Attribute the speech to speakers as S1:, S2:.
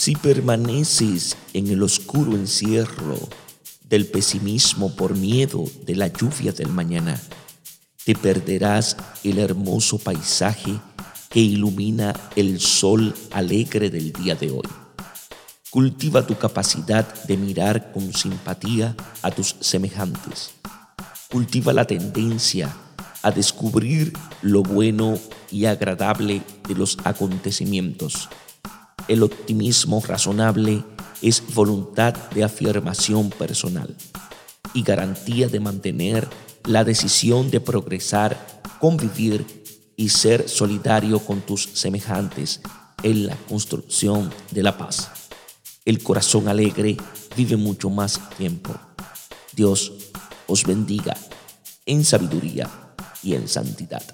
S1: Si permaneces en el oscuro encierro del pesimismo por miedo de la lluvia del mañana, te perderás el hermoso paisaje que ilumina el sol alegre del día de hoy. Cultiva tu capacidad de mirar con simpatía a tus semejantes. Cultiva la tendencia a descubrir lo bueno y agradable de los acontecimientos. El optimismo razonable es voluntad de afirmación personal y garantía de mantener la decisión de progresar, convivir y ser solidario con tus semejantes en la construcción de la paz. El corazón alegre vive mucho más tiempo. Dios os bendiga en sabiduría y en santidad.